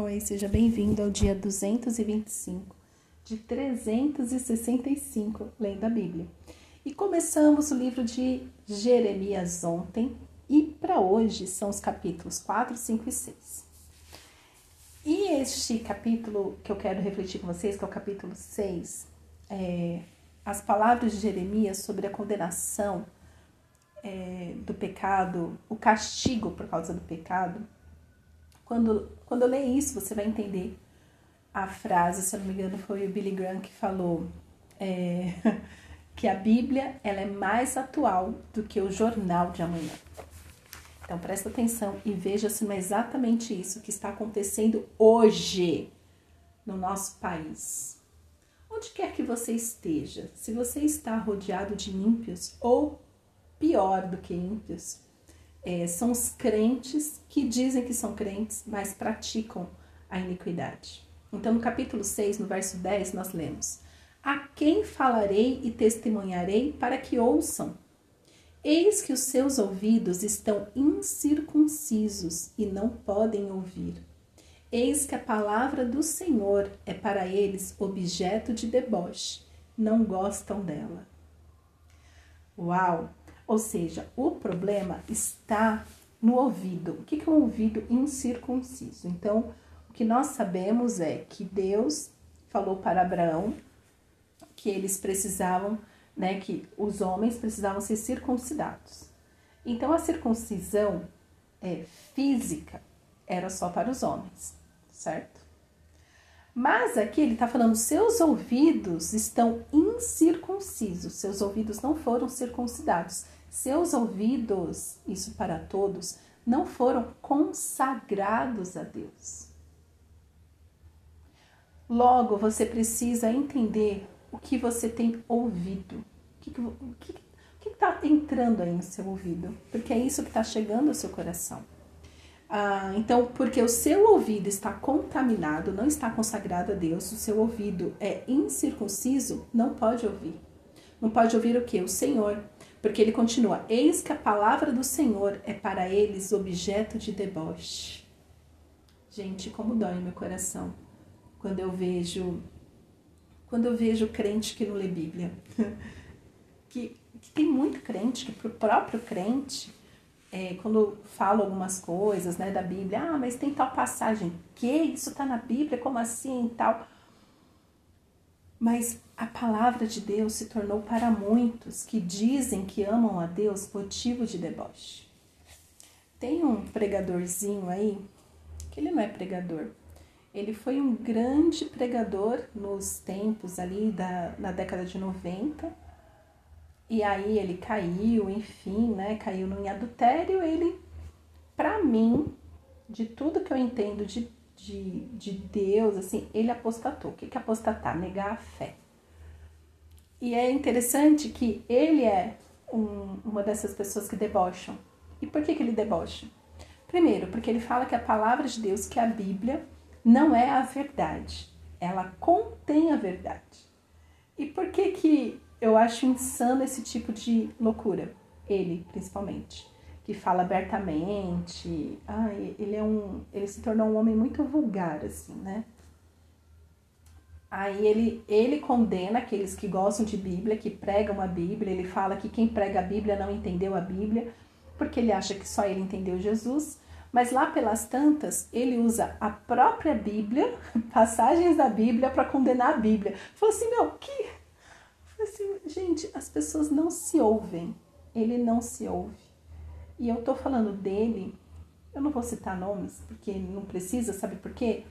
Oi, seja bem-vindo ao dia 225 de 365 lendo a Bíblia. E começamos o livro de Jeremias ontem e para hoje são os capítulos 4, 5 e 6. E este capítulo que eu quero refletir com vocês, que é o capítulo 6, é as palavras de Jeremias sobre a condenação é, do pecado, o castigo por causa do pecado quando, quando eu ler isso, você vai entender a frase, se eu não me engano, foi o Billy Graham que falou é, que a Bíblia ela é mais atual do que o jornal de amanhã. Então presta atenção e veja se não é exatamente isso que está acontecendo hoje no nosso país. Onde quer que você esteja, se você está rodeado de ímpios ou pior do que ímpios, é, são os crentes que dizem que são crentes, mas praticam a iniquidade. Então, no capítulo 6, no verso 10, nós lemos: A quem falarei e testemunharei para que ouçam? Eis que os seus ouvidos estão incircuncisos e não podem ouvir. Eis que a palavra do Senhor é para eles objeto de deboche, não gostam dela. Uau! Ou seja, o problema está no ouvido. O que é um ouvido incircunciso? Então, o que nós sabemos é que Deus falou para Abraão que eles precisavam, né, que os homens precisavam ser circuncidados. Então, a circuncisão é, física era só para os homens, certo? Mas aqui ele está falando, seus ouvidos estão incircuncisos, seus ouvidos não foram circuncidados. Seus ouvidos, isso para todos, não foram consagrados a Deus. Logo, você precisa entender o que você tem ouvido. O que está entrando aí no seu ouvido? Porque é isso que está chegando ao seu coração. Ah, então, porque o seu ouvido está contaminado, não está consagrado a Deus, o seu ouvido é incircunciso, não pode ouvir. Não pode ouvir o que? O Senhor. Porque ele continua: Eis que a palavra do Senhor é para eles objeto de deboche. Gente, como dói meu coração quando eu vejo quando eu vejo crente que não lê Bíblia. que, que tem muito crente que pro próprio crente é, quando fala algumas coisas né, da Bíblia, ah, mas tem tal passagem, que isso está na Bíblia, como assim tal. Mas a palavra de Deus se tornou para muitos que dizem que amam a Deus motivo de deboche. Tem um pregadorzinho aí, que ele não é pregador, ele foi um grande pregador nos tempos ali da, na década de 90. E aí ele caiu, enfim, né? Caiu no adultério. Ele, para mim, de tudo que eu entendo de de, de Deus, assim, ele apostatou. O que é apostatar? Negar a fé. E é interessante que ele é um, uma dessas pessoas que debocham. E por que, que ele debocha? Primeiro, porque ele fala que a palavra de Deus, que é a Bíblia, não é a verdade. Ela contém a verdade. E por que, que eu acho insano esse tipo de loucura? Ele, principalmente que fala abertamente. Ele é um, ele se tornou um homem muito vulgar assim, né? Aí ele, ele condena aqueles que gostam de Bíblia, que pregam a Bíblia. Ele fala que quem prega a Bíblia não entendeu a Bíblia, porque ele acha que só ele entendeu Jesus. Mas lá pelas tantas, ele usa a própria Bíblia, passagens da Bíblia, para condenar a Bíblia. Falou assim, meu, que. Falei assim, gente, as pessoas não se ouvem. Ele não se ouve. E eu tô falando dele, eu não vou citar nomes, porque não precisa, sabe por quê?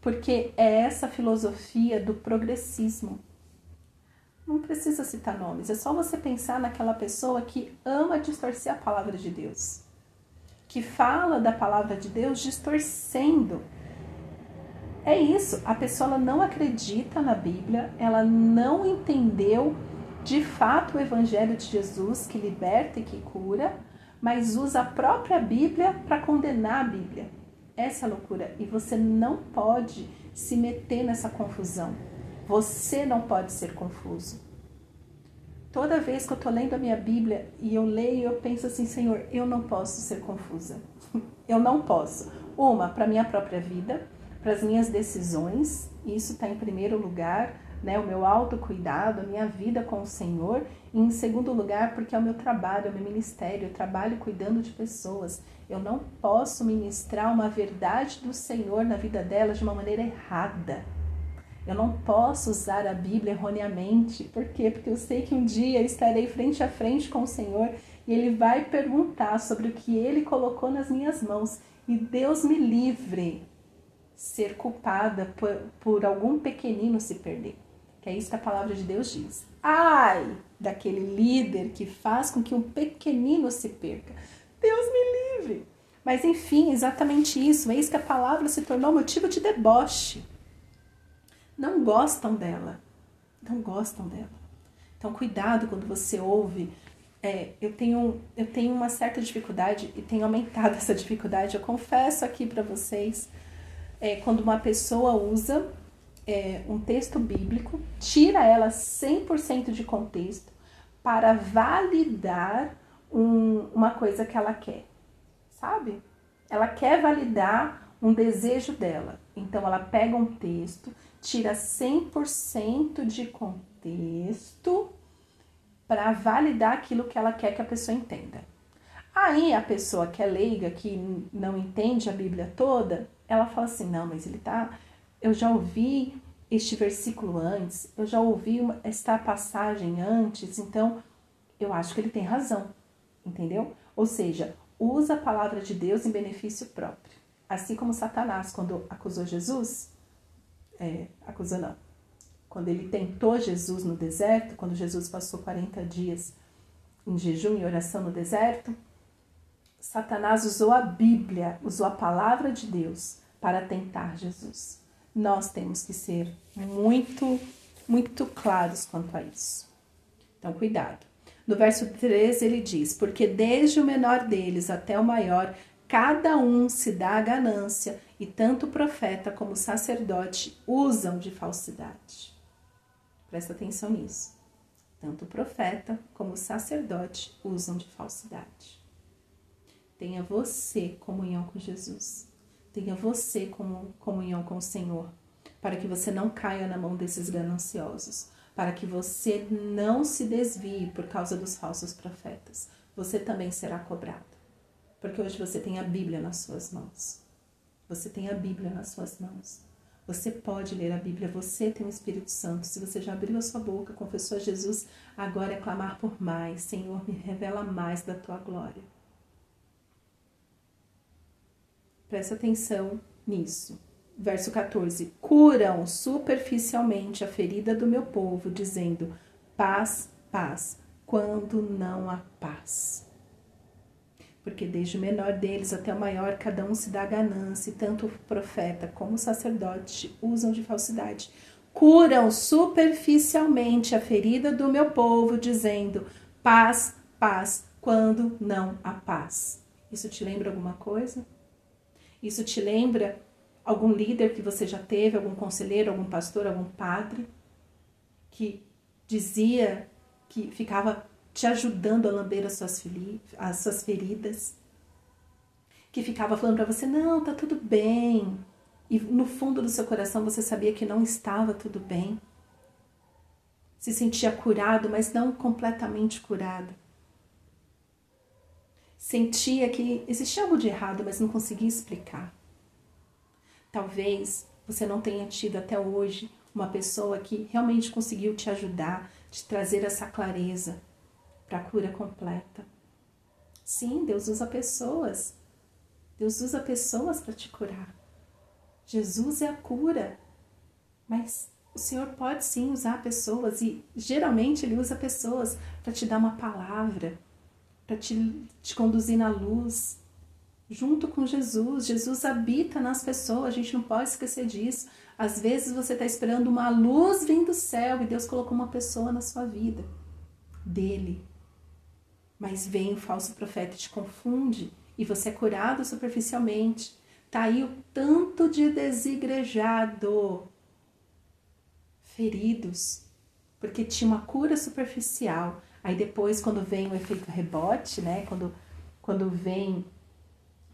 Porque é essa filosofia do progressismo. Não precisa citar nomes, é só você pensar naquela pessoa que ama distorcer a palavra de Deus, que fala da palavra de Deus distorcendo. É isso, a pessoa não acredita na Bíblia, ela não entendeu de fato o Evangelho de Jesus que liberta e que cura, mas usa a própria Bíblia para condenar a Bíblia. Essa é a loucura. E você não pode se meter nessa confusão. Você não pode ser confuso. Toda vez que eu estou lendo a minha Bíblia e eu leio, eu penso assim, Senhor, eu não posso ser confusa. eu não posso. Uma, para minha própria vida, para as minhas decisões, isso está em primeiro lugar, né, o meu autocuidado, a minha vida com o Senhor, e em segundo lugar, porque é o meu trabalho, é o meu ministério, eu trabalho cuidando de pessoas. Eu não posso ministrar uma verdade do Senhor na vida delas de uma maneira errada. Eu não posso usar a Bíblia erroneamente. Por quê? Porque eu sei que um dia estarei frente a frente com o Senhor e Ele vai perguntar sobre o que Ele colocou nas minhas mãos. E Deus me livre ser culpada por, por algum pequenino se perder. Que é isso que a palavra de Deus diz. Ai daquele líder que faz com que um pequenino se perca. Deus me livre. Mas enfim, exatamente isso. Eis que a palavra se tornou motivo de deboche não gostam dela. Não gostam dela. Então, cuidado quando você ouve. É, eu, tenho, eu tenho uma certa dificuldade e tenho aumentado essa dificuldade. Eu confesso aqui para vocês, é, quando uma pessoa usa é, um texto bíblico, tira ela 100% de contexto para validar um, uma coisa que ela quer, sabe? Ela quer validar um desejo dela. Então, ela pega um texto, tira 100% de contexto para validar aquilo que ela quer que a pessoa entenda. Aí a pessoa que é leiga, que não entende a Bíblia toda, ela fala assim: não, mas ele tá. Eu já ouvi este versículo antes, eu já ouvi esta passagem antes, então eu acho que ele tem razão, entendeu? Ou seja, usa a palavra de Deus em benefício próprio. Assim como Satanás, quando acusou Jesus, é, acusou não, quando ele tentou Jesus no deserto, quando Jesus passou 40 dias em jejum e oração no deserto, Satanás usou a Bíblia, usou a palavra de Deus para tentar Jesus. Nós temos que ser muito, muito claros quanto a isso. Então, cuidado. No verso 13 ele diz: Porque desde o menor deles até o maior cada um se dá a ganância, e tanto o profeta como o sacerdote usam de falsidade. Presta atenção nisso. Tanto o profeta como o sacerdote usam de falsidade. Tenha você comunhão com Jesus. Tenha você comunhão com o Senhor, para que você não caia na mão desses gananciosos, para que você não se desvie por causa dos falsos profetas. Você também será cobrado. Porque hoje você tem a Bíblia nas suas mãos. Você tem a Bíblia nas suas mãos. Você pode ler a Bíblia, você tem o Espírito Santo. Se você já abriu a sua boca, confessou a Jesus, agora é clamar por mais. Senhor, me revela mais da tua glória. Presta atenção nisso. Verso 14: Curam superficialmente a ferida do meu povo, dizendo: paz, paz, quando não há paz porque desde o menor deles até o maior, cada um se dá ganância, e tanto o profeta como o sacerdote usam de falsidade. Curam superficialmente a ferida do meu povo, dizendo paz, paz, quando não há paz. Isso te lembra alguma coisa? Isso te lembra algum líder que você já teve, algum conselheiro, algum pastor, algum padre, que dizia que ficava te ajudando a lamber as suas, as suas feridas, que ficava falando para você: não, tá tudo bem. E no fundo do seu coração você sabia que não estava tudo bem. Se sentia curado, mas não completamente curado. Sentia que existia algo de errado, mas não conseguia explicar. Talvez você não tenha tido até hoje uma pessoa que realmente conseguiu te ajudar, te trazer essa clareza, para a cura completa. Sim, Deus usa pessoas. Deus usa pessoas para te curar. Jesus é a cura. Mas o Senhor pode sim usar pessoas e geralmente Ele usa pessoas para te dar uma palavra, para te, te conduzir na luz. Junto com Jesus, Jesus habita nas pessoas, a gente não pode esquecer disso. Às vezes você está esperando uma luz vindo do céu e Deus colocou uma pessoa na sua vida, dele, mas vem o falso profeta e te confunde e você é curado superficialmente. Tá aí o tanto de desigrejado, feridos, porque tinha uma cura superficial. Aí depois, quando vem o efeito rebote, né? Quando, quando vem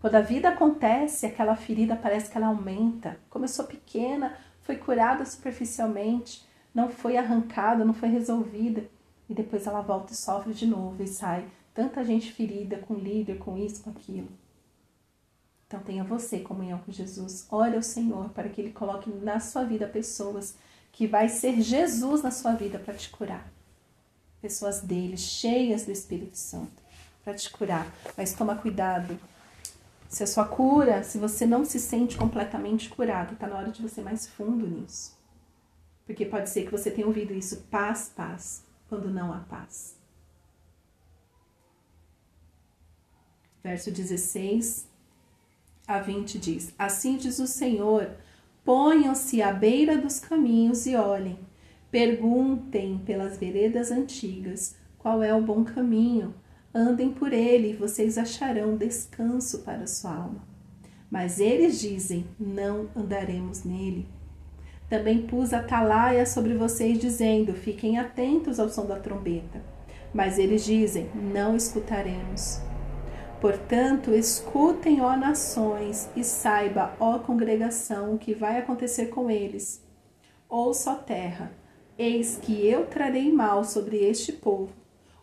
Quando a vida acontece, aquela ferida parece que ela aumenta. Começou pequena, foi curada superficialmente, não foi arrancada, não foi resolvida. E depois ela volta e sofre de novo e sai. Tanta gente ferida com líder, com isso, com aquilo. Então tenha você comunhão com Jesus. Ore ao Senhor para que Ele coloque na sua vida pessoas que vai ser Jesus na sua vida para te curar. Pessoas dele, cheias do Espírito Santo, para te curar. Mas toma cuidado. Se a sua cura, se você não se sente completamente curado, está na hora de você mais fundo nisso. Porque pode ser que você tenha ouvido isso, paz, paz, quando não há paz. Verso 16 a 20 diz: Assim diz o Senhor: ponham-se à beira dos caminhos e olhem. Perguntem pelas veredas antigas qual é o bom caminho. Andem por ele e vocês acharão descanso para sua alma. Mas eles dizem: Não andaremos nele. Também pus atalaia sobre vocês, dizendo: Fiquem atentos ao som da trombeta. Mas eles dizem: Não escutaremos. Portanto, escutem, ó nações, e saiba, ó congregação, o que vai acontecer com eles. Ouça, ó terra, eis que eu trarei mal sobre este povo,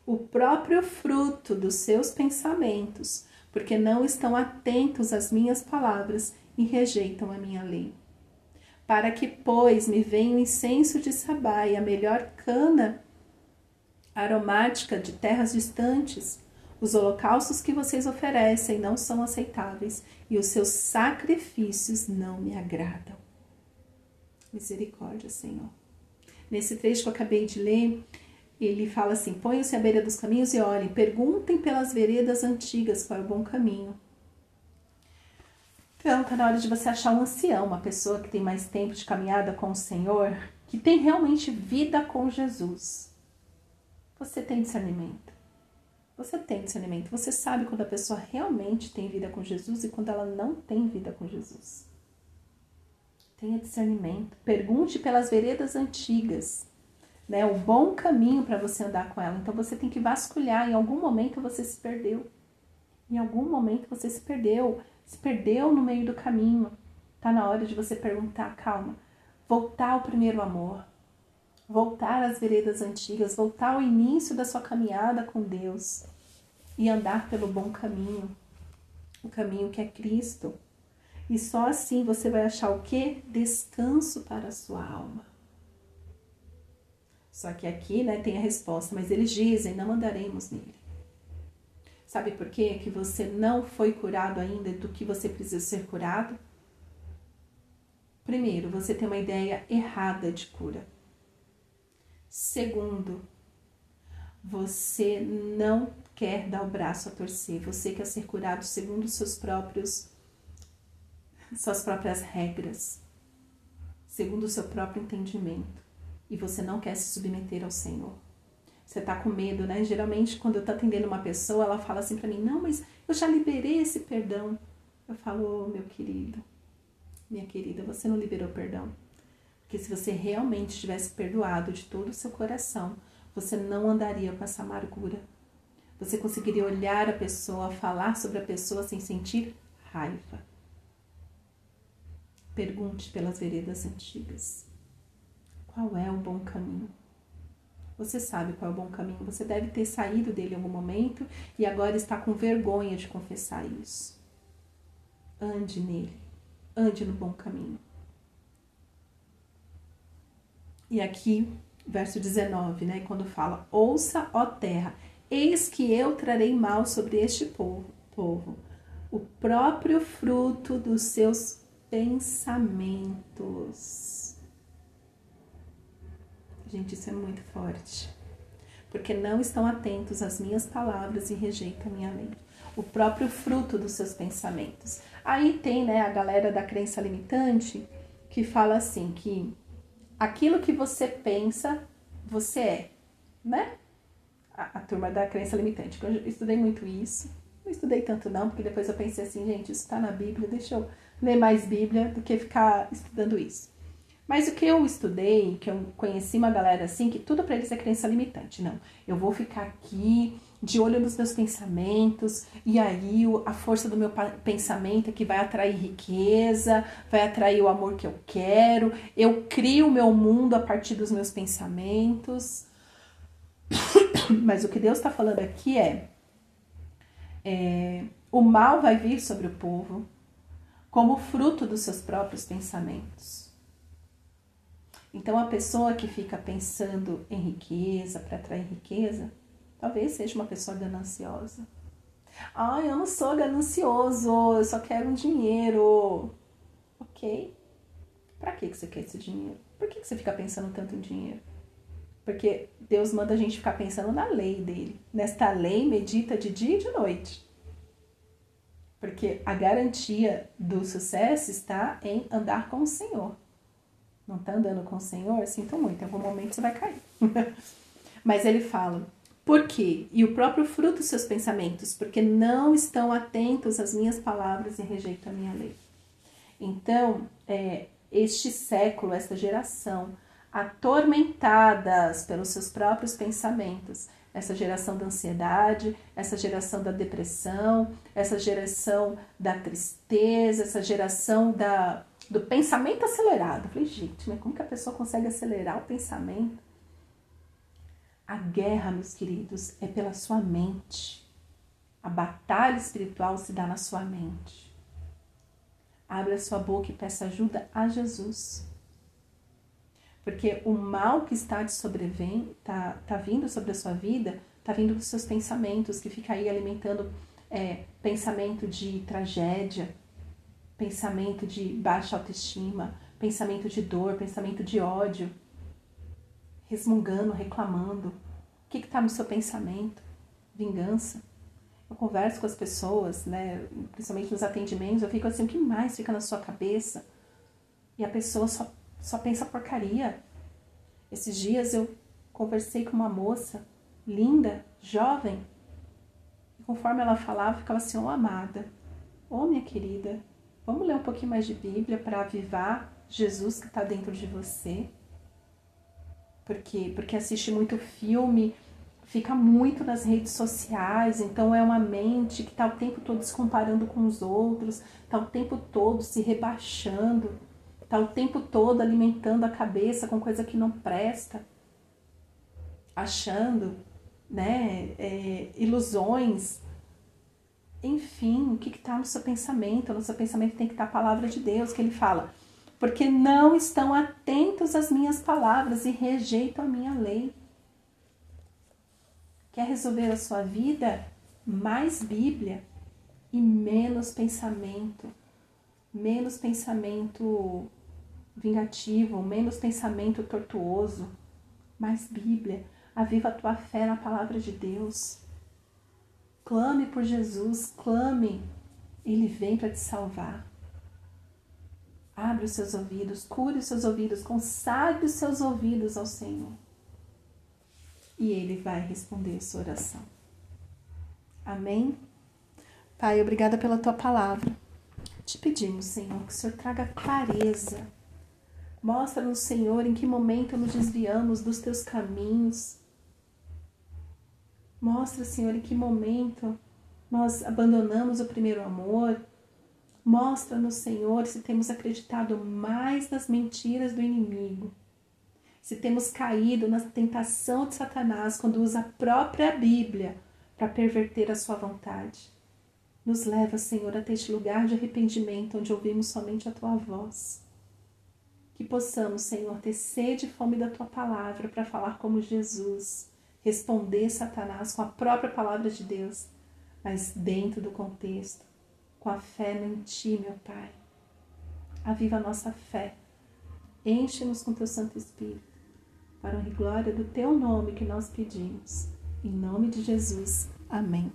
o próprio fruto dos seus pensamentos, porque não estão atentos às minhas palavras e rejeitam a minha lei. Para que, pois, me venha o incenso de Sabá e a melhor cana aromática de terras distantes, os holocaustos que vocês oferecem não são aceitáveis e os seus sacrifícios não me agradam. Misericórdia, Senhor. Nesse trecho que eu acabei de ler, ele fala assim: ponham-se à beira dos caminhos e olhem, perguntem pelas veredas antigas qual é o bom caminho. Então, está na hora de você achar um ancião, uma pessoa que tem mais tempo de caminhada com o Senhor, que tem realmente vida com Jesus. Você tem discernimento. Você tem discernimento, você sabe quando a pessoa realmente tem vida com Jesus e quando ela não tem vida com Jesus. Tenha discernimento, pergunte pelas veredas antigas, né? O bom caminho para você andar com ela. Então você tem que vasculhar. Em algum momento você se perdeu. Em algum momento você se perdeu, se perdeu no meio do caminho. Tá na hora de você perguntar, calma, voltar ao primeiro amor, voltar às veredas antigas, voltar ao início da sua caminhada com Deus e andar pelo bom caminho, o caminho que é Cristo. E só assim você vai achar o que? Descanso para a sua alma. Só que aqui, né, tem a resposta, mas eles dizem: não andaremos nele. Sabe por quê? Que você não foi curado ainda do que você precisa ser curado? Primeiro, você tem uma ideia errada de cura. Segundo, você não quer dar o braço a torcer, você quer ser curado segundo seus próprios suas próprias regras, segundo o seu próprio entendimento, e você não quer se submeter ao Senhor. Você tá com medo, né? Geralmente, quando eu tô atendendo uma pessoa, ela fala assim para mim: "Não, mas eu já liberei esse perdão". Eu falo: oh, "Meu querido, minha querida, você não liberou perdão. Porque se você realmente tivesse perdoado de todo o seu coração, você não andaria com essa amargura. Você conseguiria olhar a pessoa, falar sobre a pessoa sem sentir raiva. Pergunte pelas veredas antigas. Qual é o bom caminho? Você sabe qual é o bom caminho. Você deve ter saído dele em algum momento e agora está com vergonha de confessar isso. Ande nele. Ande no bom caminho. E aqui, verso 19, né, quando fala: Ouça, ó terra, eis que eu trarei mal sobre este povo, povo o próprio fruto dos seus pensamentos. Gente, isso é muito forte. Porque não estão atentos às minhas palavras e rejeitam minha lei. O próprio fruto dos seus pensamentos. Aí tem, né, a galera da crença limitante que fala assim que aquilo que você pensa, você é, né? A, a turma da crença limitante. Eu estudei muito isso. Não estudei tanto não, porque depois eu pensei assim, gente, isso está na Bíblia, deixa eu ler mais Bíblia do que ficar estudando isso. Mas o que eu estudei, que eu conheci uma galera assim, que tudo para eles é crença limitante. Não, eu vou ficar aqui de olho nos meus pensamentos, e aí a força do meu pensamento é que vai atrair riqueza, vai atrair o amor que eu quero, eu crio o meu mundo a partir dos meus pensamentos. Mas o que Deus está falando aqui é, é: o mal vai vir sobre o povo como fruto dos seus próprios pensamentos. Então, a pessoa que fica pensando em riqueza, para atrair riqueza, talvez seja uma pessoa gananciosa. Ah, eu não sou ganancioso, eu só quero um dinheiro. Ok. Para que você quer esse dinheiro? Por que você fica pensando tanto em dinheiro? Porque Deus manda a gente ficar pensando na lei dele. Nesta lei, medita de dia e de noite. Porque a garantia do sucesso está em andar com o Senhor. Não está andando com o Senhor? Sinto muito, em algum momento você vai cair. Mas ele fala: por quê? E o próprio fruto dos seus pensamentos, porque não estão atentos às minhas palavras e rejeitam a minha lei. Então, é, este século, esta geração, atormentadas pelos seus próprios pensamentos, essa geração da ansiedade, essa geração da depressão, essa geração da tristeza, essa geração da, do pensamento acelerado. Eu falei, gente, mas como que a pessoa consegue acelerar o pensamento? A guerra, meus queridos, é pela sua mente. A batalha espiritual se dá na sua mente. Abre a sua boca e peça ajuda a Jesus. Porque o mal que está de sobrevém, tá, tá vindo sobre a sua vida, tá vindo dos seus pensamentos, que fica aí alimentando é, pensamento de tragédia, pensamento de baixa autoestima, pensamento de dor, pensamento de ódio, resmungando, reclamando. O que está no seu pensamento? Vingança. Eu converso com as pessoas, né, principalmente nos atendimentos, eu fico assim, o que mais fica na sua cabeça? E a pessoa só só pensa porcaria. Esses dias eu conversei com uma moça linda, jovem, e conforme ela falava, ficava assim: Ô oh, amada, ô oh, minha querida, vamos ler um pouquinho mais de Bíblia para avivar Jesus que está dentro de você. Porque, porque assiste muito filme, fica muito nas redes sociais, então é uma mente que está o tempo todo se comparando com os outros, está o tempo todo se rebaixando Tá o tempo todo alimentando a cabeça com coisa que não presta, achando, né, é, ilusões. Enfim, o que está no seu pensamento? No seu pensamento tem que estar tá a palavra de Deus, que ele fala. Porque não estão atentos às minhas palavras e rejeitam a minha lei. Quer resolver a sua vida? Mais Bíblia e menos pensamento. Menos pensamento vingativo, menos pensamento tortuoso, mais Bíblia. Aviva a tua fé na palavra de Deus. Clame por Jesus, clame. Ele vem para te salvar. Abre os seus ouvidos, cure os seus ouvidos, consagre os seus ouvidos ao Senhor. E Ele vai responder a sua oração. Amém? Pai, obrigada pela tua palavra. Te pedimos, Senhor, que o Senhor traga clareza Mostra-nos, Senhor, em que momento nos desviamos dos teus caminhos. Mostra, Senhor, em que momento nós abandonamos o primeiro amor. Mostra-nos, Senhor, se temos acreditado mais nas mentiras do inimigo. Se temos caído na tentação de Satanás quando usa a própria Bíblia para perverter a sua vontade. Nos leva, Senhor, até este lugar de arrependimento onde ouvimos somente a tua voz. Que possamos, Senhor, ter sede e fome da tua palavra para falar como Jesus, responder Satanás com a própria palavra de Deus, mas dentro do contexto, com a fé em ti, meu Pai. Aviva a nossa fé. Enche-nos com teu Santo Espírito, para a glória do teu nome que nós pedimos. Em nome de Jesus. Amém.